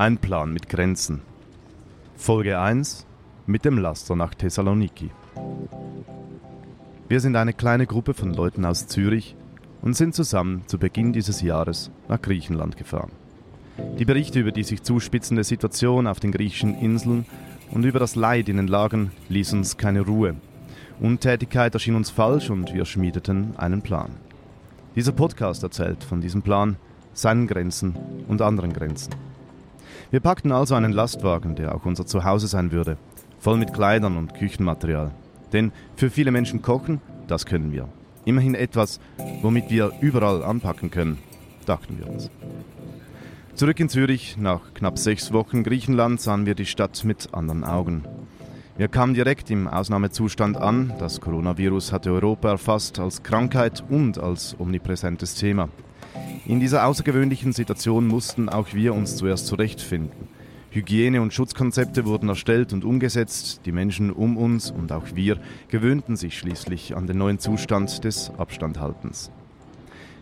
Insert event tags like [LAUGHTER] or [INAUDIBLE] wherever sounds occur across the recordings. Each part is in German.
Ein Plan mit Grenzen. Folge 1 mit dem Laster nach Thessaloniki. Wir sind eine kleine Gruppe von Leuten aus Zürich und sind zusammen zu Beginn dieses Jahres nach Griechenland gefahren. Die Berichte über die sich zuspitzende Situation auf den griechischen Inseln und über das Leid in den Lagern ließen uns keine Ruhe. Untätigkeit erschien uns falsch und wir schmiedeten einen Plan. Dieser Podcast erzählt von diesem Plan, seinen Grenzen und anderen Grenzen. Wir packten also einen Lastwagen, der auch unser Zuhause sein würde, voll mit Kleidern und Küchenmaterial. Denn für viele Menschen kochen, das können wir. Immerhin etwas, womit wir überall anpacken können, dachten wir uns. Zurück in Zürich, nach knapp sechs Wochen Griechenland, sahen wir die Stadt mit anderen Augen. Wir kamen direkt im Ausnahmezustand an. Das Coronavirus hatte Europa erfasst als Krankheit und als omnipräsentes Thema. In dieser außergewöhnlichen Situation mussten auch wir uns zuerst zurechtfinden. Hygiene- und Schutzkonzepte wurden erstellt und umgesetzt, die Menschen um uns und auch wir gewöhnten sich schließlich an den neuen Zustand des Abstandhaltens.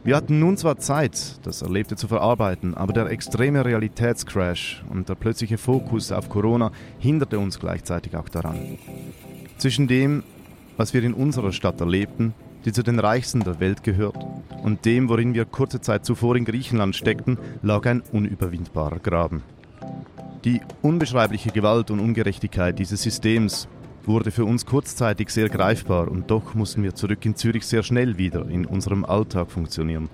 Wir hatten nun zwar Zeit, das Erlebte zu verarbeiten, aber der extreme Realitätscrash und der plötzliche Fokus auf Corona hinderte uns gleichzeitig auch daran. Zwischen dem, was wir in unserer Stadt erlebten, die zu den reichsten der Welt gehört, und dem, worin wir kurze Zeit zuvor in Griechenland steckten, lag ein unüberwindbarer Graben. Die unbeschreibliche Gewalt und Ungerechtigkeit dieses Systems wurde für uns kurzzeitig sehr greifbar und doch mussten wir zurück in Zürich sehr schnell wieder in unserem Alltag funktionieren.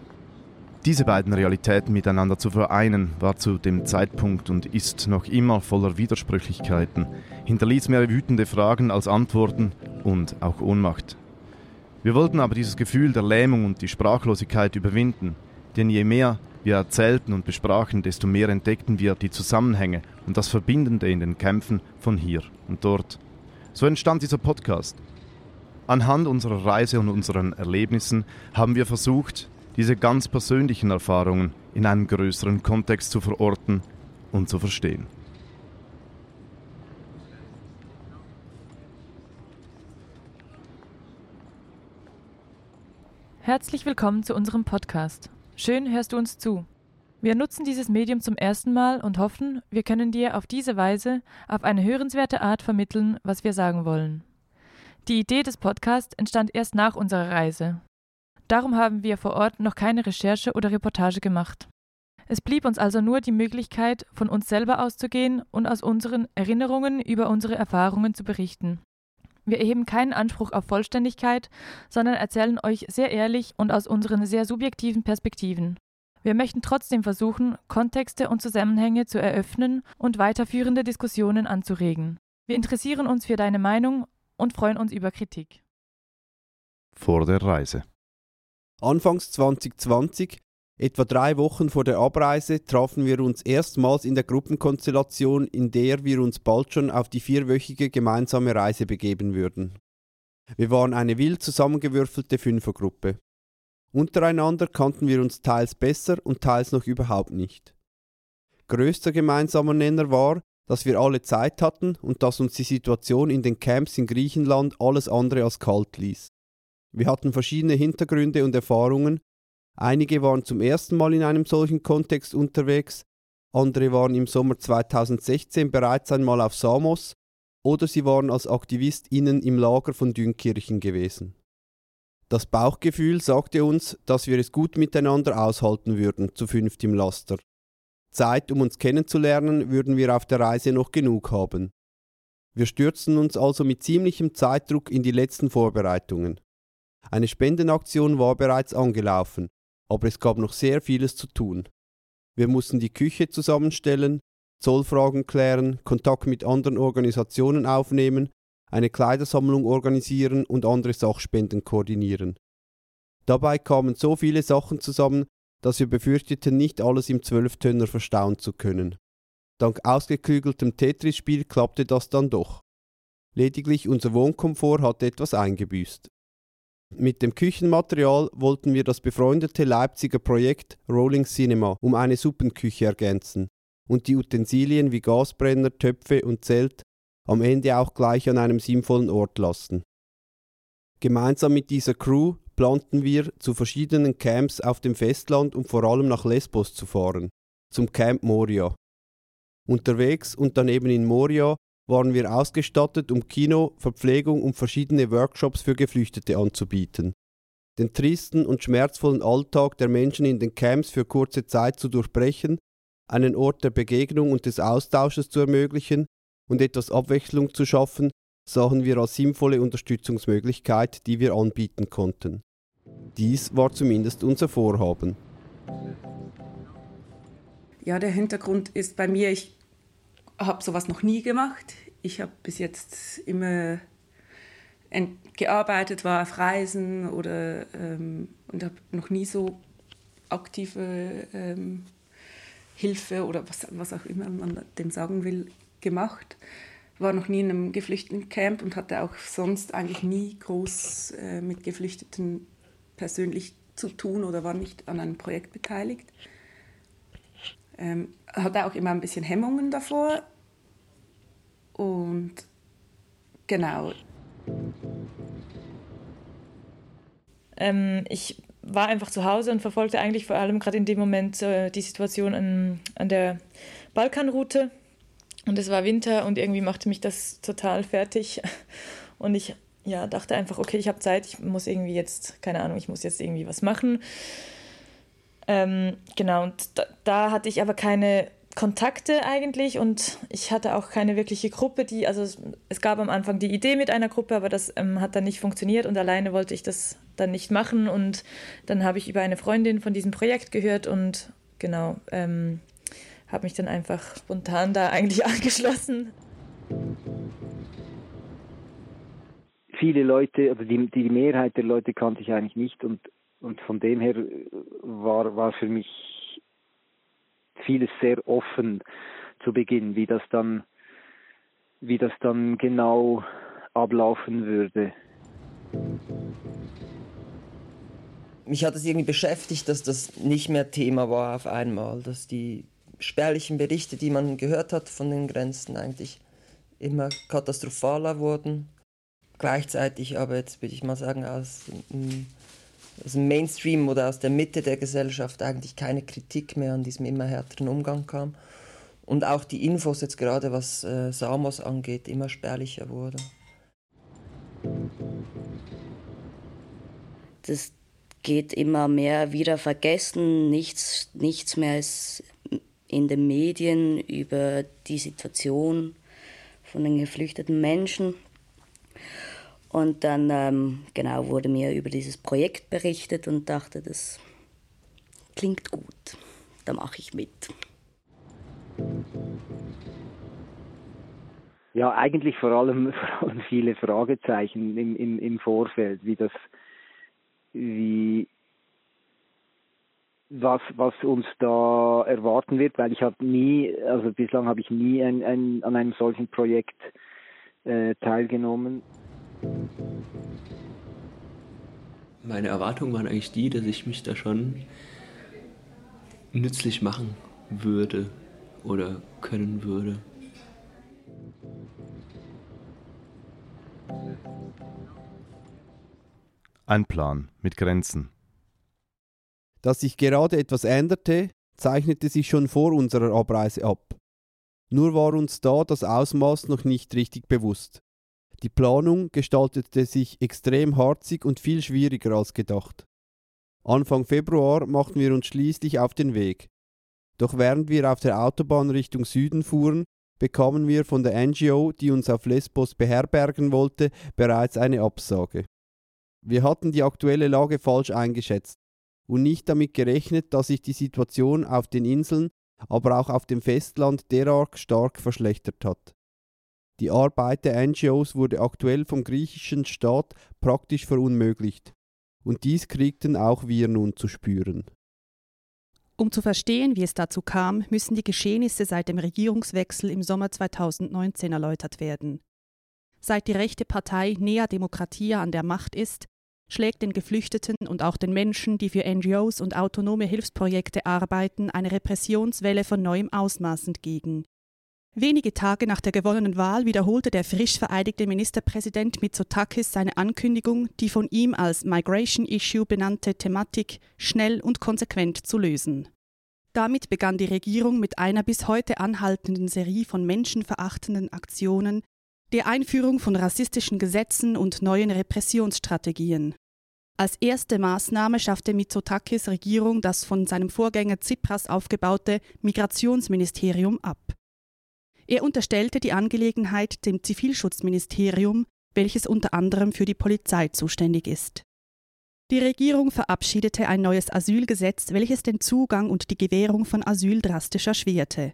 Diese beiden Realitäten miteinander zu vereinen, war zu dem Zeitpunkt und ist noch immer voller Widersprüchlichkeiten, hinterließ mehr wütende Fragen als Antworten und auch Ohnmacht. Wir wollten aber dieses Gefühl der Lähmung und die Sprachlosigkeit überwinden, denn je mehr wir erzählten und besprachen, desto mehr entdeckten wir die Zusammenhänge und das Verbindende in den Kämpfen von hier und dort. So entstand dieser Podcast. Anhand unserer Reise und unseren Erlebnissen haben wir versucht, diese ganz persönlichen Erfahrungen in einem größeren Kontext zu verorten und zu verstehen. Herzlich willkommen zu unserem Podcast. Schön hörst du uns zu. Wir nutzen dieses Medium zum ersten Mal und hoffen, wir können dir auf diese Weise auf eine hörenswerte Art vermitteln, was wir sagen wollen. Die Idee des Podcasts entstand erst nach unserer Reise. Darum haben wir vor Ort noch keine Recherche oder Reportage gemacht. Es blieb uns also nur die Möglichkeit, von uns selber auszugehen und aus unseren Erinnerungen über unsere Erfahrungen zu berichten. Wir erheben keinen Anspruch auf Vollständigkeit, sondern erzählen euch sehr ehrlich und aus unseren sehr subjektiven Perspektiven. Wir möchten trotzdem versuchen, Kontexte und Zusammenhänge zu eröffnen und weiterführende Diskussionen anzuregen. Wir interessieren uns für deine Meinung und freuen uns über Kritik. Vor der Reise. Anfangs 2020 Etwa drei Wochen vor der Abreise trafen wir uns erstmals in der Gruppenkonstellation, in der wir uns bald schon auf die vierwöchige gemeinsame Reise begeben würden. Wir waren eine wild zusammengewürfelte Fünfergruppe. Untereinander kannten wir uns teils besser und teils noch überhaupt nicht. Größter gemeinsamer Nenner war, dass wir alle Zeit hatten und dass uns die Situation in den Camps in Griechenland alles andere als kalt ließ. Wir hatten verschiedene Hintergründe und Erfahrungen Einige waren zum ersten Mal in einem solchen Kontext unterwegs, andere waren im Sommer 2016 bereits einmal auf Samos oder sie waren als AktivistInnen im Lager von Dünkirchen gewesen. Das Bauchgefühl sagte uns, dass wir es gut miteinander aushalten würden, zu fünft im Laster. Zeit, um uns kennenzulernen, würden wir auf der Reise noch genug haben. Wir stürzten uns also mit ziemlichem Zeitdruck in die letzten Vorbereitungen. Eine Spendenaktion war bereits angelaufen, aber es gab noch sehr vieles zu tun. Wir mussten die Küche zusammenstellen, Zollfragen klären, Kontakt mit anderen Organisationen aufnehmen, eine Kleidersammlung organisieren und andere Sachspenden koordinieren. Dabei kamen so viele Sachen zusammen, dass wir befürchteten, nicht alles im Zwölftönner verstauen zu können. Dank ausgeklügeltem Tetris-Spiel klappte das dann doch. Lediglich unser Wohnkomfort hatte etwas eingebüßt. Mit dem Küchenmaterial wollten wir das befreundete Leipziger Projekt Rolling Cinema um eine Suppenküche ergänzen und die Utensilien wie Gasbrenner, Töpfe und Zelt am Ende auch gleich an einem sinnvollen Ort lassen. Gemeinsam mit dieser Crew planten wir, zu verschiedenen Camps auf dem Festland und vor allem nach Lesbos zu fahren, zum Camp Moria. Unterwegs und daneben in Moria waren wir ausgestattet, um Kino, Verpflegung und verschiedene Workshops für Geflüchtete anzubieten. Den tristen und schmerzvollen Alltag der Menschen in den Camps für kurze Zeit zu durchbrechen, einen Ort der Begegnung und des Austausches zu ermöglichen und etwas Abwechslung zu schaffen, sahen wir als sinnvolle Unterstützungsmöglichkeit, die wir anbieten konnten. Dies war zumindest unser Vorhaben. Ja, der Hintergrund ist bei mir, ich habe sowas noch nie gemacht. Ich habe bis jetzt immer gearbeitet, war auf Reisen oder, ähm, und habe noch nie so aktive ähm, Hilfe oder was, was auch immer man dem sagen will, gemacht. War noch nie in einem Geflüchtetencamp und hatte auch sonst eigentlich nie groß äh, mit Geflüchteten persönlich zu tun oder war nicht an einem Projekt beteiligt. Ähm, hatte auch immer ein bisschen Hemmungen davor. Und genau. Ähm, ich war einfach zu Hause und verfolgte eigentlich vor allem gerade in dem Moment äh, die Situation an, an der Balkanroute. Und es war Winter und irgendwie machte mich das total fertig. [LAUGHS] Und ich ja, dachte einfach, okay, ich habe Zeit, ich muss irgendwie jetzt, keine Ahnung, ich muss jetzt irgendwie was machen. Ähm, genau, und da, da, hatte ich aber keine Kontakte eigentlich und ich hatte auch keine wirkliche Gruppe, die, also es, es gab am Anfang die Idee mit einer Gruppe, aber das ähm, hat dann nicht funktioniert und alleine wollte ich das dann nicht machen und dann habe ich über eine Freundin von diesem Projekt gehört und genau, ähm, habe mich dann einfach spontan da eigentlich [LAUGHS] angeschlossen. Viele Leute, also die, die Mehrheit der Leute kannte ich eigentlich nicht und und von dem her war, war für mich vieles sehr offen zu Beginn, wie das dann, wie das dann genau ablaufen würde. Mich hat es irgendwie beschäftigt, dass das nicht mehr Thema war auf einmal, dass die spärlichen Berichte, die man gehört hat von den Grenzen, eigentlich immer katastrophaler wurden. Gleichzeitig aber jetzt würde ich mal sagen, aus aus dem Mainstream oder aus der Mitte der Gesellschaft eigentlich keine Kritik mehr an diesem immer härteren Umgang kam. Und auch die Infos jetzt gerade, was äh, Samos angeht, immer spärlicher wurden. Das geht immer mehr wieder vergessen. Nichts, nichts mehr ist in den Medien über die Situation von den geflüchteten Menschen. Und dann ähm, genau wurde mir über dieses Projekt berichtet und dachte, das klingt gut, da mache ich mit. Ja, eigentlich vor allem, [LAUGHS] vor allem viele Fragezeichen im, im, im Vorfeld, wie das, wie, was, was uns da erwarten wird, weil ich habe nie, also bislang habe ich nie ein, ein, an einem solchen Projekt äh, teilgenommen. Meine Erwartungen waren eigentlich die, dass ich mich da schon nützlich machen würde oder können würde. Ein Plan mit Grenzen. Dass sich gerade etwas änderte, zeichnete sich schon vor unserer Abreise ab. Nur war uns da das Ausmaß noch nicht richtig bewusst. Die Planung gestaltete sich extrem harzig und viel schwieriger als gedacht. Anfang Februar machten wir uns schließlich auf den Weg. Doch während wir auf der Autobahn Richtung Süden fuhren, bekamen wir von der NGO, die uns auf Lesbos beherbergen wollte, bereits eine Absage. Wir hatten die aktuelle Lage falsch eingeschätzt und nicht damit gerechnet, dass sich die Situation auf den Inseln, aber auch auf dem Festland derart stark verschlechtert hat. Die Arbeit der NGOs wurde aktuell vom griechischen Staat praktisch verunmöglicht. Und dies kriegten auch wir nun zu spüren. Um zu verstehen, wie es dazu kam, müssen die Geschehnisse seit dem Regierungswechsel im Sommer 2019 erläutert werden. Seit die rechte Partei Nea Demokratia an der Macht ist, schlägt den Geflüchteten und auch den Menschen, die für NGOs und autonome Hilfsprojekte arbeiten, eine Repressionswelle von neuem Ausmaß entgegen. Wenige Tage nach der gewonnenen Wahl wiederholte der frisch vereidigte Ministerpräsident Mitsotakis seine Ankündigung, die von ihm als Migration Issue benannte Thematik schnell und konsequent zu lösen. Damit begann die Regierung mit einer bis heute anhaltenden Serie von menschenverachtenden Aktionen, der Einführung von rassistischen Gesetzen und neuen Repressionsstrategien. Als erste Maßnahme schaffte Mitsotakis Regierung das von seinem Vorgänger Tsipras aufgebaute Migrationsministerium ab. Er unterstellte die Angelegenheit dem Zivilschutzministerium, welches unter anderem für die Polizei zuständig ist. Die Regierung verabschiedete ein neues Asylgesetz, welches den Zugang und die Gewährung von Asyl drastisch erschwerte.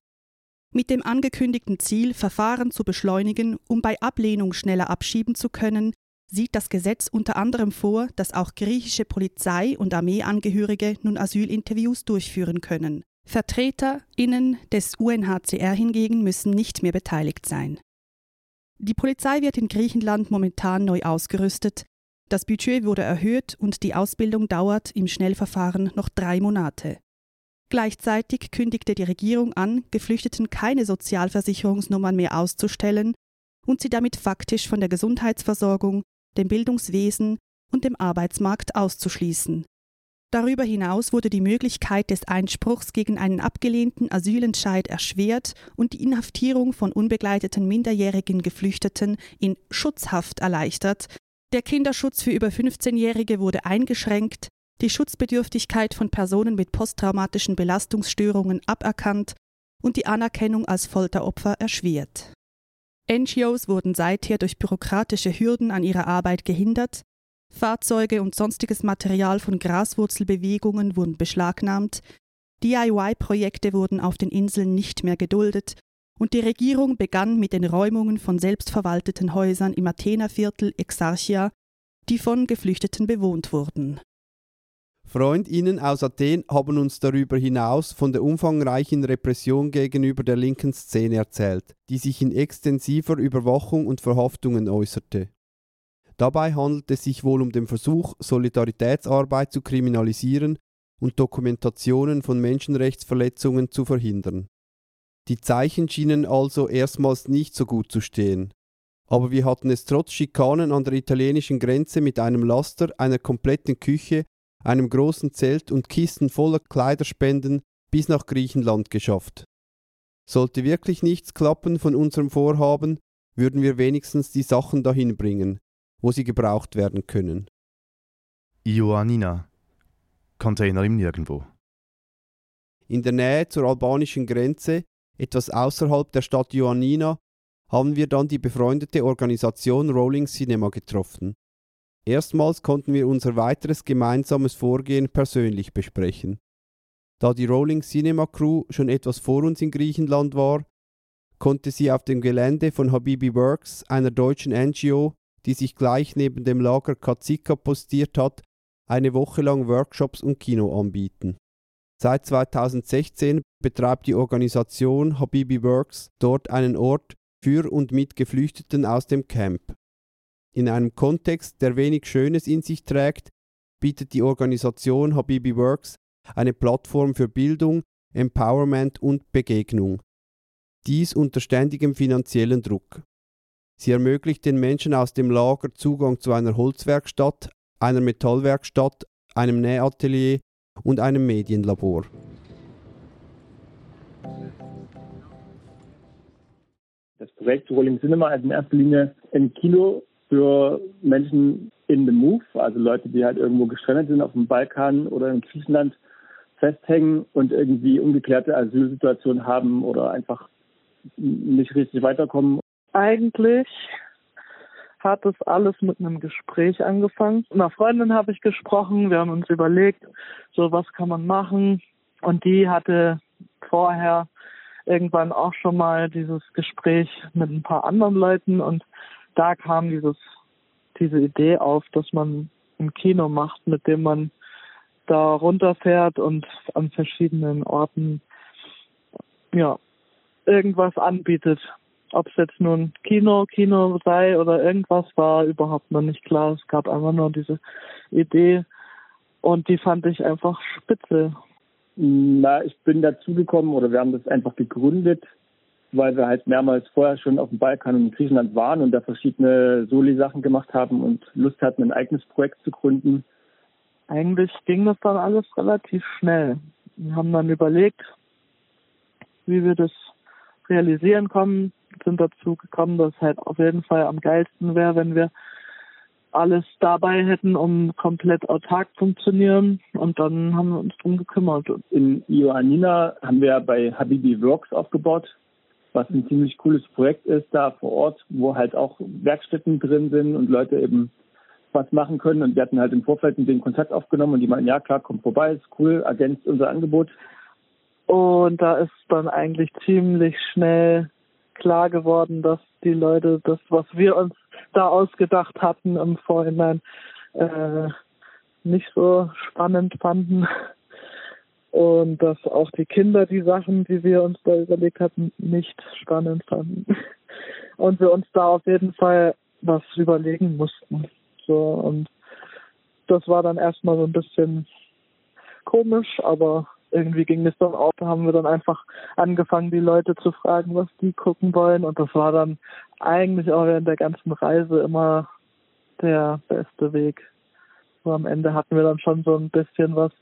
Mit dem angekündigten Ziel, Verfahren zu beschleunigen, um bei Ablehnung schneller abschieben zu können, sieht das Gesetz unter anderem vor, dass auch griechische Polizei und Armeeangehörige nun Asylinterviews durchführen können. VertreterInnen des UNHCR hingegen müssen nicht mehr beteiligt sein. Die Polizei wird in Griechenland momentan neu ausgerüstet, das Budget wurde erhöht und die Ausbildung dauert im Schnellverfahren noch drei Monate. Gleichzeitig kündigte die Regierung an, Geflüchteten keine Sozialversicherungsnummern mehr auszustellen und sie damit faktisch von der Gesundheitsversorgung, dem Bildungswesen und dem Arbeitsmarkt auszuschließen. Darüber hinaus wurde die Möglichkeit des Einspruchs gegen einen abgelehnten Asylentscheid erschwert und die Inhaftierung von unbegleiteten minderjährigen Geflüchteten in Schutzhaft erleichtert, der Kinderschutz für über 15-Jährige wurde eingeschränkt, die Schutzbedürftigkeit von Personen mit posttraumatischen Belastungsstörungen aberkannt und die Anerkennung als Folteropfer erschwert. NGOs wurden seither durch bürokratische Hürden an ihrer Arbeit gehindert, Fahrzeuge und sonstiges Material von Graswurzelbewegungen wurden beschlagnahmt, DIY-Projekte wurden auf den Inseln nicht mehr geduldet und die Regierung begann mit den Räumungen von selbstverwalteten Häusern im Athenerviertel Exarchia, die von Geflüchteten bewohnt wurden. FreundInnen aus Athen haben uns darüber hinaus von der umfangreichen Repression gegenüber der linken Szene erzählt, die sich in extensiver Überwachung und Verhaftungen äußerte. Dabei handelt es sich wohl um den Versuch, Solidaritätsarbeit zu kriminalisieren und Dokumentationen von Menschenrechtsverletzungen zu verhindern. Die Zeichen schienen also erstmals nicht so gut zu stehen. Aber wir hatten es trotz Schikanen an der italienischen Grenze mit einem Laster, einer kompletten Küche, einem großen Zelt und Kisten voller Kleiderspenden bis nach Griechenland geschafft. Sollte wirklich nichts klappen von unserem Vorhaben, würden wir wenigstens die Sachen dahin bringen, wo sie gebraucht werden können. Ioannina. Container im Nirgendwo. In der Nähe zur albanischen Grenze etwas außerhalb der Stadt Ioannina, haben wir dann die befreundete Organisation Rolling Cinema getroffen. Erstmals konnten wir unser weiteres gemeinsames Vorgehen persönlich besprechen. Da die Rolling Cinema Crew schon etwas vor uns in Griechenland war, konnte sie auf dem Gelände von Habibi Works, einer deutschen NGO, die sich gleich neben dem Lager Kazika postiert hat, eine Woche lang Workshops und Kino anbieten. Seit 2016 betreibt die Organisation Habibi Works dort einen Ort für und mit Geflüchteten aus dem Camp. In einem Kontext, der wenig Schönes in sich trägt, bietet die Organisation Habibi Works eine Plattform für Bildung, Empowerment und Begegnung. Dies unter ständigem finanziellen Druck. Sie ermöglicht den Menschen aus dem Lager Zugang zu einer Holzwerkstatt, einer Metallwerkstatt, einem Nähatelier und einem Medienlabor. Das Projekt Rolling Cinema ist in erster Linie ein Kino für Menschen in the Move, also Leute, die halt irgendwo gestrandet sind auf dem Balkan oder in Griechenland festhängen und irgendwie ungeklärte Asylsituationen haben oder einfach nicht richtig weiterkommen. Eigentlich hat es alles mit einem Gespräch angefangen. Mit einer Freundin habe ich gesprochen, wir haben uns überlegt, so was kann man machen. Und die hatte vorher irgendwann auch schon mal dieses Gespräch mit ein paar anderen Leuten und da kam dieses, diese Idee auf, dass man ein Kino macht, mit dem man da runterfährt und an verschiedenen Orten ja irgendwas anbietet, ob es jetzt nun Kino, Kino sei oder irgendwas, war überhaupt noch nicht klar. Es gab einfach nur diese Idee und die fand ich einfach spitze. Na, ich bin dazugekommen oder wir haben das einfach gegründet, weil wir halt mehrmals vorher schon auf dem Balkan und in Griechenland waren und da verschiedene Soli-Sachen gemacht haben und Lust hatten, ein eigenes Projekt zu gründen. Eigentlich ging das dann alles relativ schnell. Wir haben dann überlegt, wie wir das realisieren können, sind dazu gekommen, dass es halt auf jeden Fall am geilsten wäre, wenn wir alles dabei hätten, um komplett autark funktionieren. Und dann haben wir uns drum gekümmert. In Ioannina haben wir bei Habibi Works aufgebaut, was ein ziemlich cooles Projekt ist da vor Ort, wo halt auch Werkstätten drin sind und Leute eben was machen können. Und wir hatten halt im Vorfeld mit denen Kontakt aufgenommen und die meinten, ja klar, kommt vorbei, ist cool, ergänzt unser Angebot. Und da ist dann eigentlich ziemlich schnell klar geworden, dass die Leute das, was wir uns da ausgedacht hatten im Vorhinein, äh, nicht so spannend fanden. Und dass auch die Kinder die Sachen, die wir uns da überlegt hatten, nicht spannend fanden. Und wir uns da auf jeden Fall was überlegen mussten. So, und das war dann erstmal so ein bisschen komisch, aber irgendwie ging es dann auch, da haben wir dann einfach angefangen, die Leute zu fragen, was die gucken wollen. Und das war dann eigentlich auch während der ganzen Reise immer der beste Weg. So am Ende hatten wir dann schon so ein bisschen was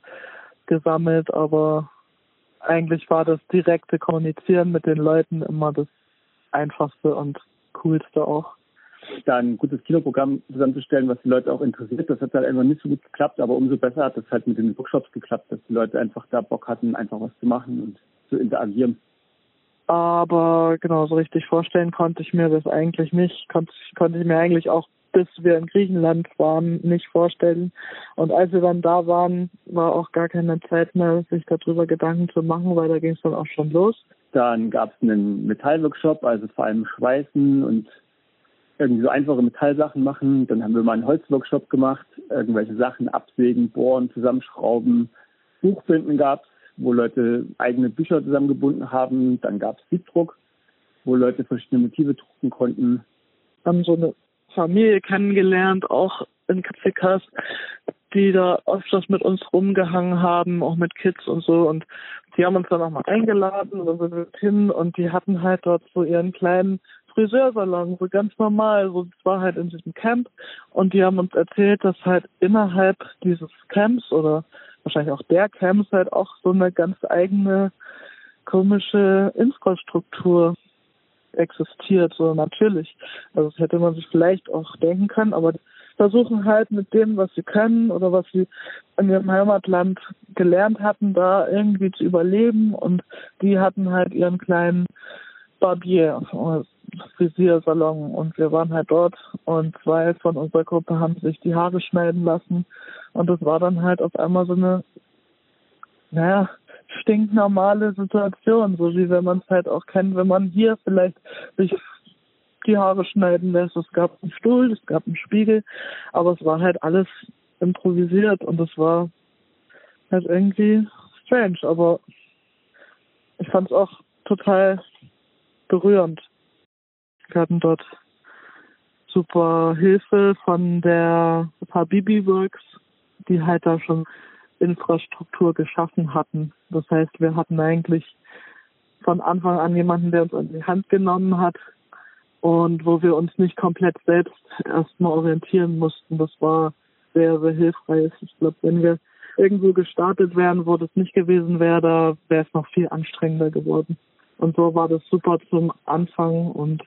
gesammelt, aber eigentlich war das direkte Kommunizieren mit den Leuten immer das einfachste und coolste auch da ein gutes Kinoprogramm zusammenzustellen, was die Leute auch interessiert. Das hat halt einfach nicht so gut geklappt, aber umso besser hat es halt mit den Workshops geklappt, dass die Leute einfach da Bock hatten, einfach was zu machen und zu interagieren. Aber genau, so richtig vorstellen konnte ich mir das eigentlich nicht. Konnte, konnte ich mir eigentlich auch, bis wir in Griechenland waren, nicht vorstellen. Und als wir dann da waren, war auch gar keine Zeit mehr, sich darüber Gedanken zu machen, weil da ging es dann auch schon los. Dann gab es einen Metallworkshop, also vor allem Schweißen und irgendwie so einfache Metallsachen machen. Dann haben wir mal einen Holzworkshop gemacht, irgendwelche Sachen absägen, bohren, zusammenschrauben. Buchbinden gab es, wo Leute eigene Bücher zusammengebunden haben. Dann gab es Siebdruck, wo Leute verschiedene Motive drucken konnten. Haben so eine Familie kennengelernt, auch in Katsikas, die da öfters mit uns rumgehangen haben, auch mit Kids und so. Und die haben uns dann auch mal eingeladen und dann sind wir hin und die hatten halt dort so ihren kleinen Friseursalon, so ganz normal. So, das war halt in diesem Camp und die haben uns erzählt, dass halt innerhalb dieses Camps oder wahrscheinlich auch der Camps halt auch so eine ganz eigene komische Infrastruktur existiert, so natürlich. Also das hätte man sich vielleicht auch denken können, aber versuchen halt mit dem, was sie können oder was sie in ihrem Heimatland gelernt hatten, da irgendwie zu überleben und die hatten halt ihren kleinen Barbier, Frisiersalon. Und wir waren halt dort und zwei von unserer Gruppe haben sich die Haare schneiden lassen. Und das war dann halt auf einmal so eine, naja, stinknormale Situation, so wie wenn man es halt auch kennt, wenn man hier vielleicht sich die Haare schneiden lässt. Es gab einen Stuhl, es gab einen Spiegel, aber es war halt alles improvisiert und es war halt irgendwie strange, aber ich fand es auch total berührend. Wir hatten dort super Hilfe von der Habibi Works, die halt da schon Infrastruktur geschaffen hatten. Das heißt, wir hatten eigentlich von Anfang an jemanden, der uns an die Hand genommen hat und wo wir uns nicht komplett selbst erstmal orientieren mussten. Das war sehr, sehr hilfreich. Ich glaube, wenn wir irgendwo gestartet wären, wo das nicht gewesen wäre, da wäre es noch viel anstrengender geworden. Und so war das super zum Anfang und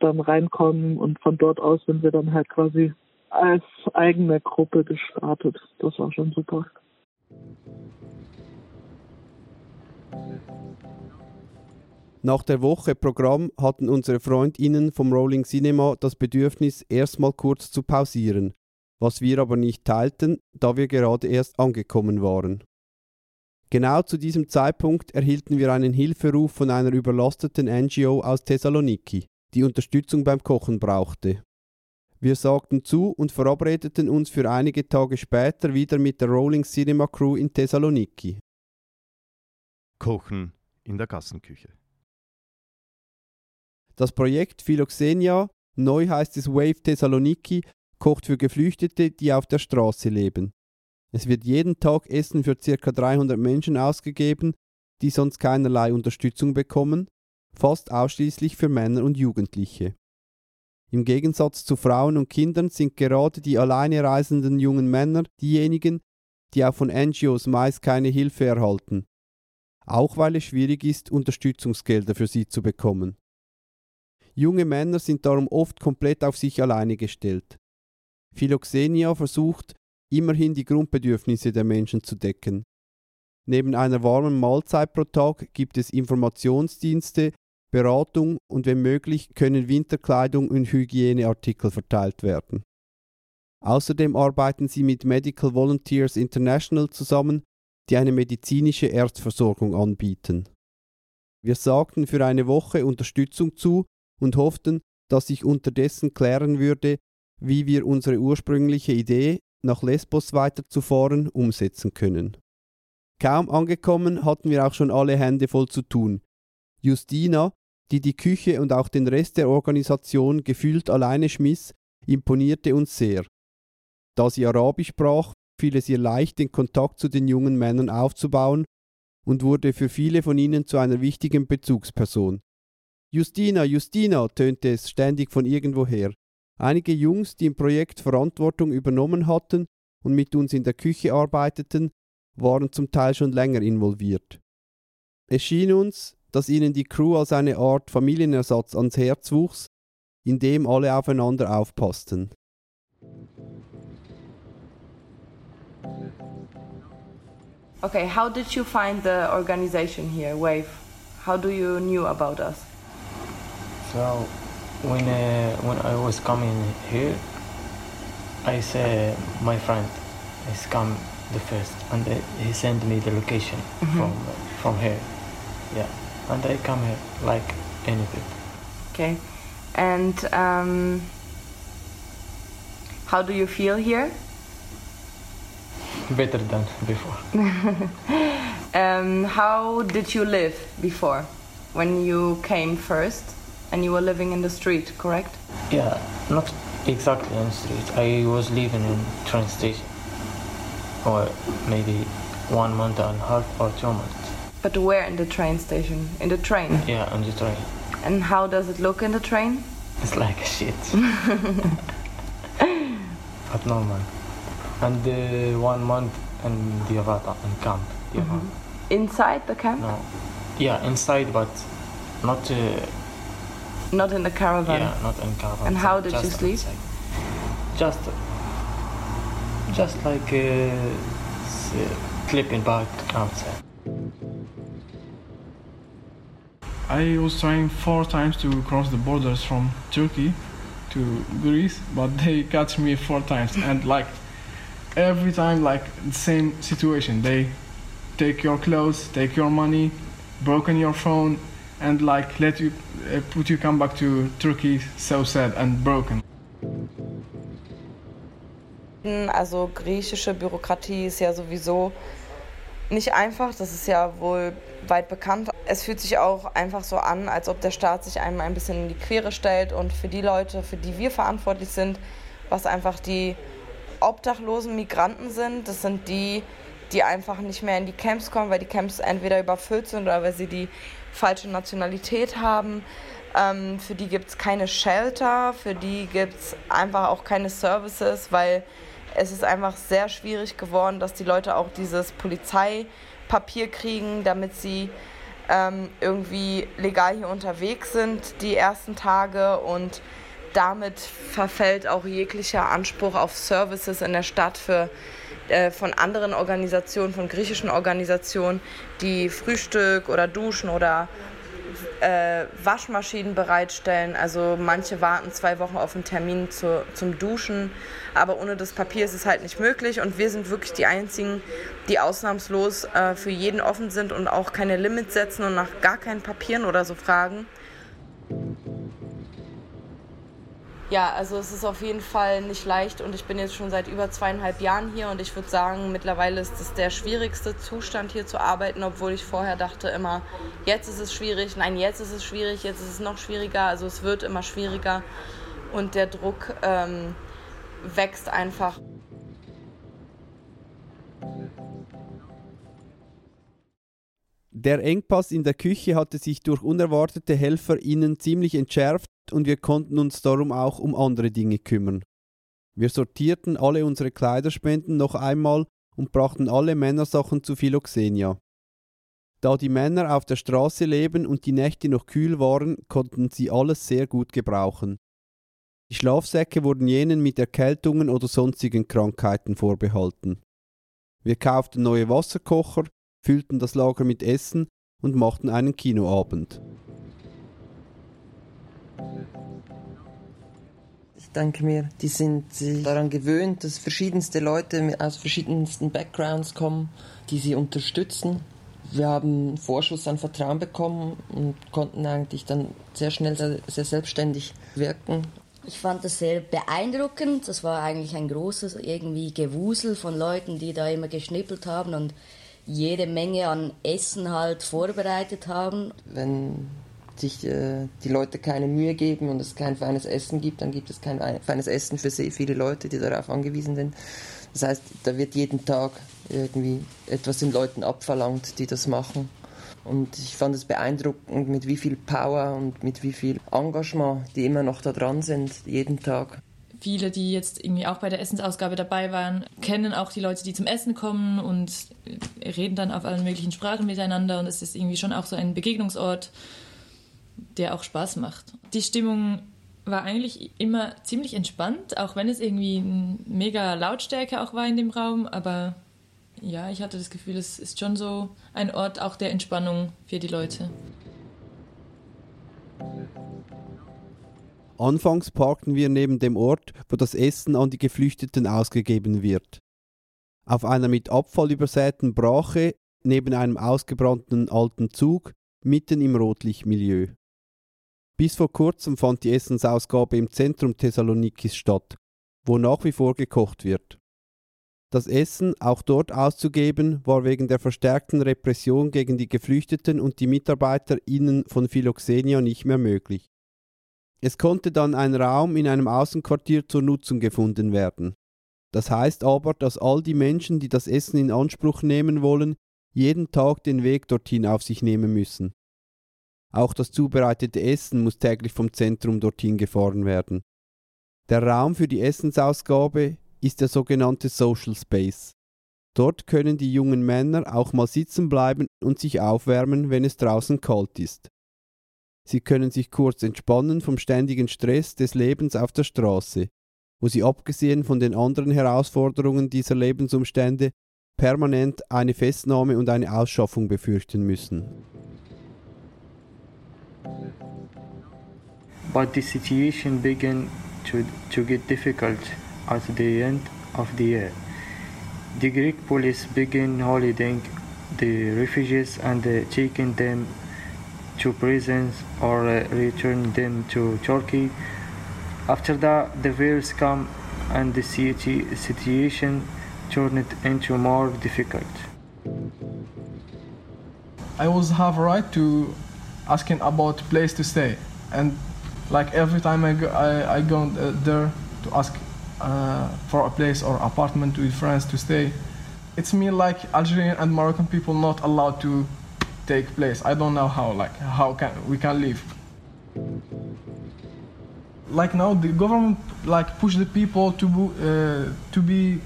dann reinkommen und von dort aus sind wir dann halt quasi als eigene Gruppe gestartet. Das war schon super. Nach der Woche Programm hatten unsere Freundinnen vom Rolling Cinema das Bedürfnis, erstmal kurz zu pausieren, was wir aber nicht teilten, da wir gerade erst angekommen waren. Genau zu diesem Zeitpunkt erhielten wir einen Hilferuf von einer überlasteten NGO aus Thessaloniki, die Unterstützung beim Kochen brauchte. Wir sagten zu und verabredeten uns für einige Tage später wieder mit der Rolling Cinema Crew in Thessaloniki. Kochen in der Gassenküche. Das Projekt Philoxenia, neu heißt es Wave Thessaloniki, kocht für Geflüchtete, die auf der Straße leben. Es wird jeden Tag Essen für ca. 300 Menschen ausgegeben, die sonst keinerlei Unterstützung bekommen, fast ausschließlich für Männer und Jugendliche. Im Gegensatz zu Frauen und Kindern sind gerade die alleine reisenden jungen Männer diejenigen, die auch von NGOs meist keine Hilfe erhalten, auch weil es schwierig ist, Unterstützungsgelder für sie zu bekommen. Junge Männer sind darum oft komplett auf sich alleine gestellt. Philoxenia versucht, immerhin die Grundbedürfnisse der Menschen zu decken. Neben einer warmen Mahlzeit pro Tag gibt es Informationsdienste, Beratung und wenn möglich können Winterkleidung und Hygieneartikel verteilt werden. Außerdem arbeiten sie mit Medical Volunteers International zusammen, die eine medizinische Erstversorgung anbieten. Wir sagten für eine Woche Unterstützung zu und hofften, dass sich unterdessen klären würde, wie wir unsere ursprüngliche Idee, nach Lesbos weiterzufahren, umsetzen können. Kaum angekommen hatten wir auch schon alle Hände voll zu tun. Justina, die die Küche und auch den Rest der Organisation gefühlt alleine schmiss, imponierte uns sehr. Da sie Arabisch sprach, fiel es ihr leicht, den Kontakt zu den jungen Männern aufzubauen und wurde für viele von ihnen zu einer wichtigen Bezugsperson. Justina, Justina, tönte es ständig von irgendwoher. Einige Jungs, die im Projekt Verantwortung übernommen hatten und mit uns in der Küche arbeiteten, waren zum Teil schon länger involviert. Es schien uns, dass ihnen die Crew als eine Art Familienersatz ans Herz wuchs, in dem alle aufeinander aufpassten. Okay, how did you find the organization here, Wave? How do you knew about us? So when uh, when I was coming here, I said my friend is come the first, and he sent me the location mm -hmm. from from here. Yeah, and I come here like any anything. Okay, and um, how do you feel here? Better than before. [LAUGHS] um, how did you live before, when you came first? And you were living in the street, correct? Yeah, not exactly in the street. I was living in train station, or maybe one month and a half or two months. But where in the train station? In the train? Yeah, on the train. And how does it look in the train? It's like a shit. [LAUGHS] but normal. And uh, one month in the Avata, in camp. Mm -hmm. Inside the camp? No. Yeah, inside, but not. Uh, not in the caravan? Yeah, not in caravan. And how did you sleep? Outside. Just, just like uh, sleeping bag outside. I was trying four times to cross the borders from Turkey to Greece, but [LAUGHS] they catch me four times, and like every time, like the same situation. They take your clothes, take your money, broken your phone, and like let you uh, put you come back to Turkey so sad and broken. Also griechische Bürokratie ist ja sowieso nicht einfach, das ist ja wohl weit bekannt. Es fühlt sich auch einfach so an, als ob der Staat sich einem ein bisschen in die Quere stellt und für die Leute, für die wir verantwortlich sind, was einfach die obdachlosen Migranten sind, das sind die, die einfach nicht mehr in die Camps kommen, weil die Camps entweder überfüllt sind oder weil sie die falsche Nationalität haben. Ähm, für die gibt es keine Shelter, für die gibt es einfach auch keine Services, weil es ist einfach sehr schwierig geworden, dass die Leute auch dieses Polizeipapier kriegen, damit sie ähm, irgendwie legal hier unterwegs sind die ersten Tage und damit verfällt auch jeglicher Anspruch auf Services in der Stadt für äh, von anderen Organisationen, von griechischen Organisationen, die Frühstück oder Duschen oder äh, Waschmaschinen bereitstellen. Also manche warten zwei Wochen auf einen Termin zu, zum Duschen, aber ohne das Papier ist es halt nicht möglich. Und wir sind wirklich die Einzigen, die ausnahmslos äh, für jeden offen sind und auch keine Limits setzen und nach gar keinen Papieren oder so fragen. Ja, also es ist auf jeden Fall nicht leicht und ich bin jetzt schon seit über zweieinhalb Jahren hier und ich würde sagen, mittlerweile ist es der schwierigste Zustand hier zu arbeiten, obwohl ich vorher dachte immer, jetzt ist es schwierig, nein, jetzt ist es schwierig, jetzt ist es noch schwieriger, also es wird immer schwieriger und der Druck ähm, wächst einfach. Der Engpass in der Küche hatte sich durch unerwartete HelferInnen ziemlich entschärft und wir konnten uns darum auch um andere Dinge kümmern. Wir sortierten alle unsere Kleiderspenden noch einmal und brachten alle Männersachen zu Philoxenia. Da die Männer auf der Straße leben und die Nächte noch kühl waren, konnten sie alles sehr gut gebrauchen. Die Schlafsäcke wurden jenen mit Erkältungen oder sonstigen Krankheiten vorbehalten. Wir kauften neue Wasserkocher, füllten das Lager mit Essen und machten einen Kinoabend. Ich denke mir, die sind daran gewöhnt, dass verschiedenste Leute aus verschiedensten Backgrounds kommen, die sie unterstützen. Wir haben einen Vorschuss an Vertrauen bekommen und konnten eigentlich dann sehr schnell sehr, sehr selbstständig wirken. Ich fand das sehr beeindruckend. Das war eigentlich ein großes irgendwie Gewusel von Leuten, die da immer geschnippelt haben und jede Menge an Essen halt vorbereitet haben. Wenn sich äh, die Leute keine Mühe geben und es kein feines Essen gibt, dann gibt es kein feines Essen für sehr viele Leute, die darauf angewiesen sind. Das heißt, da wird jeden Tag irgendwie etwas den Leuten abverlangt, die das machen. Und ich fand es beeindruckend, mit wie viel Power und mit wie viel Engagement die immer noch da dran sind, jeden Tag. Viele, die jetzt irgendwie auch bei der Essensausgabe dabei waren, kennen auch die Leute, die zum Essen kommen und reden dann auf allen möglichen Sprachen miteinander. Und es ist irgendwie schon auch so ein Begegnungsort, der auch Spaß macht. Die Stimmung war eigentlich immer ziemlich entspannt, auch wenn es irgendwie eine mega Lautstärke auch war in dem Raum. Aber ja, ich hatte das Gefühl, es ist schon so ein Ort auch der Entspannung für die Leute. Anfangs parkten wir neben dem Ort, wo das Essen an die Geflüchteten ausgegeben wird. Auf einer mit Abfall übersäten Brache neben einem ausgebrannten alten Zug mitten im Rotlichtmilieu. Bis vor kurzem fand die Essensausgabe im Zentrum Thessalonikis statt, wo nach wie vor gekocht wird. Das Essen auch dort auszugeben, war wegen der verstärkten Repression gegen die Geflüchteten und die MitarbeiterInnen von Philoxenia nicht mehr möglich. Es konnte dann ein Raum in einem Außenquartier zur Nutzung gefunden werden. Das heißt aber, dass all die Menschen, die das Essen in Anspruch nehmen wollen, jeden Tag den Weg dorthin auf sich nehmen müssen. Auch das zubereitete Essen muss täglich vom Zentrum dorthin gefahren werden. Der Raum für die Essensausgabe ist der sogenannte Social Space. Dort können die jungen Männer auch mal sitzen bleiben und sich aufwärmen, wenn es draußen kalt ist. Sie können sich kurz entspannen vom ständigen Stress des Lebens auf der Straße, wo sie abgesehen von den anderen Herausforderungen dieser Lebensumstände permanent eine Festnahme und eine Ausschaffung befürchten müssen. But the situation began to, to get difficult at the end of the year. The Greek police began holding the refugees and taking them to prisons or uh, returning them to Turkey. After that, the virus came and the situation turned into more difficult. I was have a right to asking about place to stay and like every time I go, I, I go uh, there to ask uh, for a place or apartment with friends to stay it's me like Algerian and Moroccan people not allowed to take place I don't know how like how can we can live like now the government like push the people to uh, to be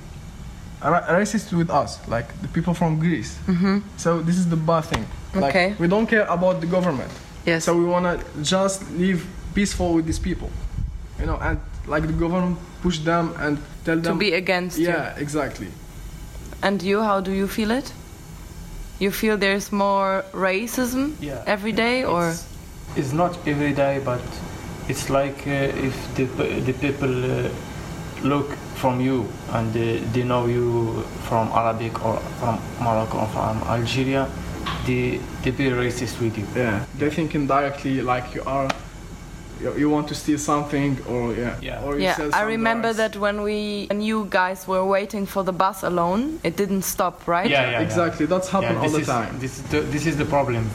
racist with us like the people from Greece Mhm. so this is the bad thing like Okay. we don't care about the government Yes. so we want to just live peaceful with these people you know and like the government push them and tell them To be against you. yeah exactly And you, how do you feel it? You feel there's more racism Yeah. every day, or It's not every day, but it's like uh, if the, the people uh, look from you and uh, they know you from Arabic or from Morocco or from Algeria, they, they be racist with you. yeah they think indirectly like you are you, you want to steal something or yeah, or you yeah? sell I remember drugs. that when we and you guys were waiting for the bus alone, it didn't stop, right? Yeah, yeah, yeah. exactly that's happened Yeah, all this the is- time This is the, this is the problem.